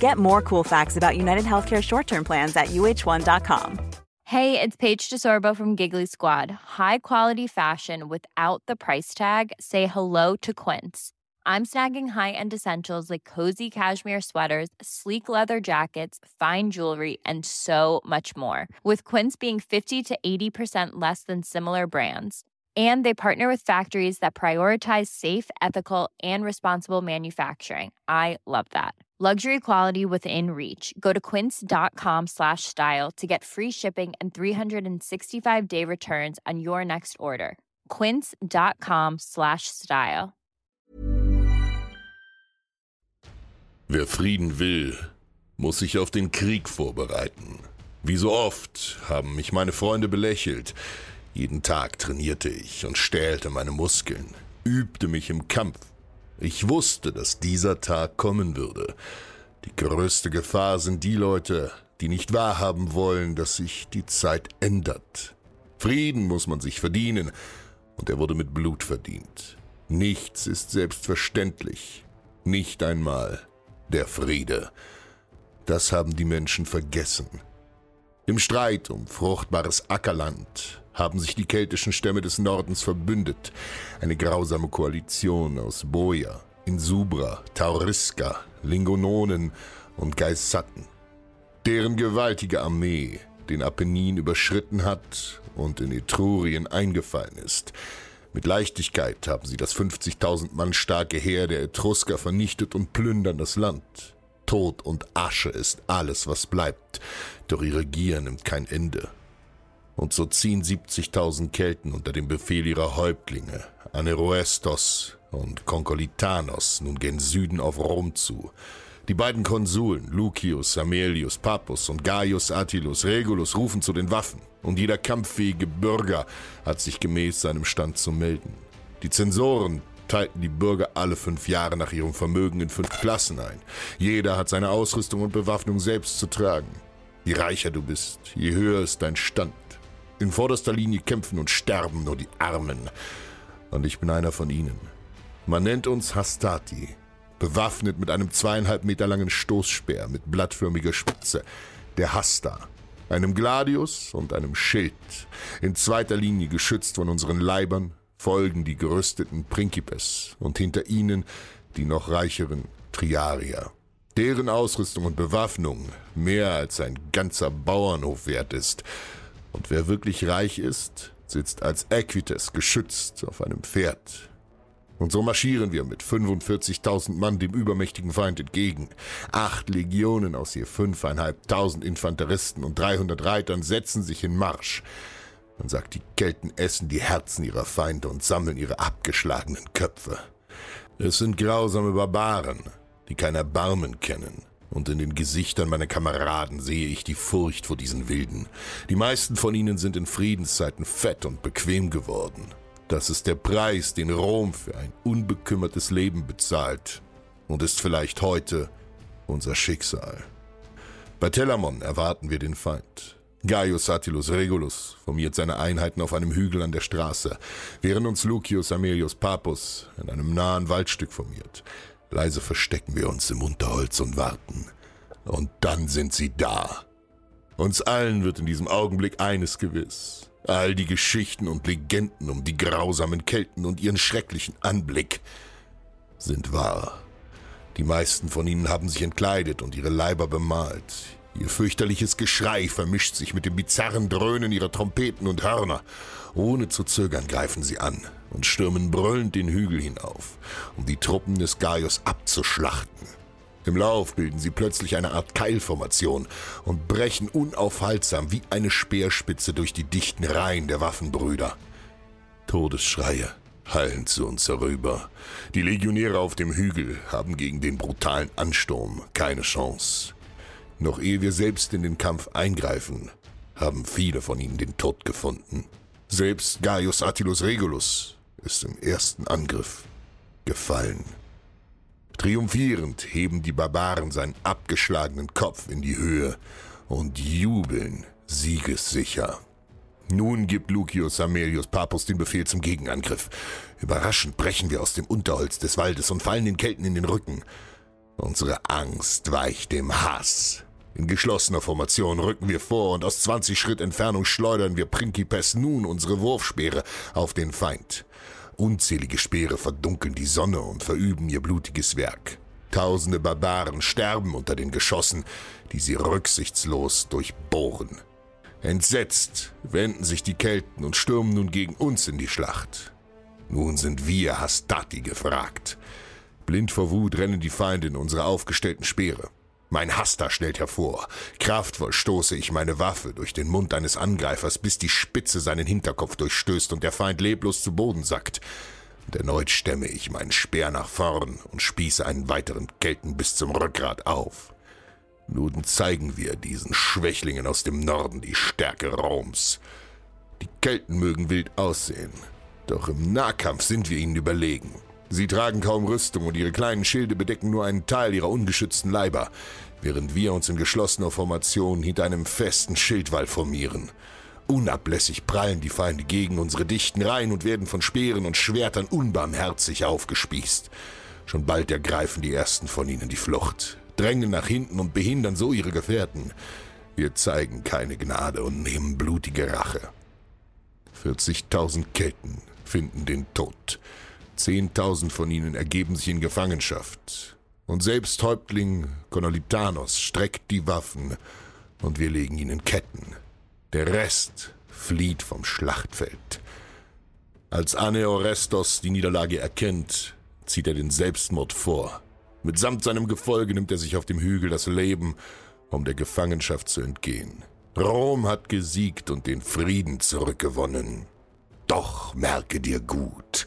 Get more cool facts about United Healthcare short term plans at uh1.com. Hey, it's Paige DeSorbo from Giggly Squad. High quality fashion without the price tag? Say hello to Quince. I'm snagging high end essentials like cozy cashmere sweaters, sleek leather jackets, fine jewelry, and so much more. With Quince being 50 to 80% less than similar brands. And they partner with factories that prioritize safe, ethical, and responsible manufacturing. I love that. Luxury quality within reach. Go to quince.com slash style to get free shipping and 365 day returns on your next order. Quince.com slash style. Wer Frieden will, muss sich auf den Krieg vorbereiten. Wie so oft haben mich meine Freunde belächelt. Jeden Tag trainierte ich und stählte meine Muskeln, übte mich im Kampf. Ich wusste, dass dieser Tag kommen würde. Die größte Gefahr sind die Leute, die nicht wahrhaben wollen, dass sich die Zeit ändert. Frieden muss man sich verdienen, und er wurde mit Blut verdient. Nichts ist selbstverständlich, nicht einmal der Friede. Das haben die Menschen vergessen. Im Streit um fruchtbares Ackerland haben sich die keltischen Stämme des Nordens verbündet. Eine grausame Koalition aus Boja, Insubra, Tauriska, Lingononen und Geisatten. Deren gewaltige Armee den Apennin überschritten hat und in Etrurien eingefallen ist. Mit Leichtigkeit haben sie das 50.000 Mann starke Heer der Etrusker vernichtet und plündern das Land. Tod und Asche ist alles, was bleibt, doch ihre Gier nimmt kein Ende. Und so ziehen 70.000 Kelten unter dem Befehl ihrer Häuptlinge, Aneroestos und Konkolitanos, nun gen Süden auf Rom zu. Die beiden Konsuln, Lucius, Amelius, Papus und Gaius Attilus Regulus, rufen zu den Waffen und jeder kampffähige Bürger hat sich gemäß seinem Stand zu melden. Die Zensoren teilten die Bürger alle fünf Jahre nach ihrem Vermögen in fünf Klassen ein. Jeder hat seine Ausrüstung und Bewaffnung selbst zu tragen. Je reicher du bist, je höher ist dein Stand. In vorderster Linie kämpfen und sterben nur die Armen. Und ich bin einer von ihnen. Man nennt uns Hastati, bewaffnet mit einem zweieinhalb Meter langen Stoßspeer mit blattförmiger Spitze, der Hasta, einem Gladius und einem Schild. In zweiter Linie geschützt von unseren Leibern folgen die gerüsteten Principes und hinter ihnen die noch reicheren Triarier. Deren Ausrüstung und Bewaffnung mehr als ein ganzer Bauernhof wert ist. Und wer wirklich reich ist, sitzt als Equites geschützt auf einem Pferd und so marschieren wir mit 45.000 Mann dem übermächtigen Feind entgegen. Acht Legionen aus je fünfeinhalbtausend Infanteristen und 300 Reitern setzen sich in Marsch. Man sagt, die Kelten essen die Herzen ihrer Feinde und sammeln ihre abgeschlagenen Köpfe. Es sind grausame Barbaren, die kein Erbarmen kennen. Und in den Gesichtern meiner Kameraden sehe ich die Furcht vor diesen Wilden. Die meisten von ihnen sind in Friedenszeiten fett und bequem geworden. Das ist der Preis, den Rom für ein unbekümmertes Leben bezahlt und ist vielleicht heute unser Schicksal. Bei Telamon erwarten wir den Feind. Gaius Attilus Regulus formiert seine Einheiten auf einem Hügel an der Straße, während uns Lucius Amelius Papus in einem nahen Waldstück formiert. Leise verstecken wir uns im Unterholz und warten. Und dann sind sie da. Uns allen wird in diesem Augenblick eines gewiss. All die Geschichten und Legenden um die grausamen Kelten und ihren schrecklichen Anblick sind wahr. Die meisten von ihnen haben sich entkleidet und ihre Leiber bemalt. Ihr fürchterliches Geschrei vermischt sich mit dem bizarren Dröhnen ihrer Trompeten und Hörner. Ohne zu zögern greifen sie an und stürmen brüllend den Hügel hinauf, um die Truppen des Gaius abzuschlachten. Im Lauf bilden sie plötzlich eine Art Keilformation und brechen unaufhaltsam wie eine Speerspitze durch die dichten Reihen der Waffenbrüder. Todesschreie hallen zu uns herüber. Die Legionäre auf dem Hügel haben gegen den brutalen Ansturm keine Chance. Noch ehe wir selbst in den Kampf eingreifen, haben viele von ihnen den Tod gefunden. Selbst Gaius Attilus Regulus ist im ersten Angriff gefallen. Triumphierend heben die Barbaren seinen abgeschlagenen Kopf in die Höhe und jubeln siegessicher. Nun gibt Lucius Amelius Papus den Befehl zum Gegenangriff. Überraschend brechen wir aus dem Unterholz des Waldes und fallen den Kelten in den Rücken. Unsere Angst weicht dem Hass. In geschlossener Formation rücken wir vor und aus 20 Schritt Entfernung schleudern wir Principes nun unsere Wurfspeere auf den Feind. Unzählige Speere verdunkeln die Sonne und verüben ihr blutiges Werk. Tausende Barbaren sterben unter den Geschossen, die sie rücksichtslos durchbohren. Entsetzt wenden sich die Kelten und stürmen nun gegen uns in die Schlacht. Nun sind wir Hastati gefragt. Blind vor Wut rennen die Feinde in unsere aufgestellten Speere. Mein Hasta stellt hervor. Kraftvoll stoße ich meine Waffe durch den Mund eines Angreifers, bis die Spitze seinen Hinterkopf durchstößt und der Feind leblos zu Boden sackt. Und erneut stemme ich meinen Speer nach vorn und spieße einen weiteren Kelten bis zum Rückgrat auf. Nun zeigen wir diesen Schwächlingen aus dem Norden die Stärke Roms. Die Kelten mögen wild aussehen, doch im Nahkampf sind wir ihnen überlegen. Sie tragen kaum Rüstung und ihre kleinen Schilde bedecken nur einen Teil ihrer ungeschützten Leiber, während wir uns in geschlossener Formation hinter einem festen Schildwall formieren. Unablässig prallen die Feinde gegen unsere dichten Reihen und werden von Speeren und Schwertern unbarmherzig aufgespießt. Schon bald ergreifen die ersten von ihnen die Flucht drängen nach hinten und behindern so ihre Gefährten. Wir zeigen keine Gnade und nehmen blutige Rache. 40.000 Kelten finden den Tod. Zehntausend von ihnen ergeben sich in Gefangenschaft. Und selbst Häuptling Konolitanos streckt die Waffen und wir legen ihn in Ketten. Der Rest flieht vom Schlachtfeld. Als Aneorestos die Niederlage erkennt, zieht er den Selbstmord vor. Mitsamt seinem Gefolge nimmt er sich auf dem Hügel das Leben, um der Gefangenschaft zu entgehen. Rom hat gesiegt und den Frieden zurückgewonnen. Doch merke dir gut,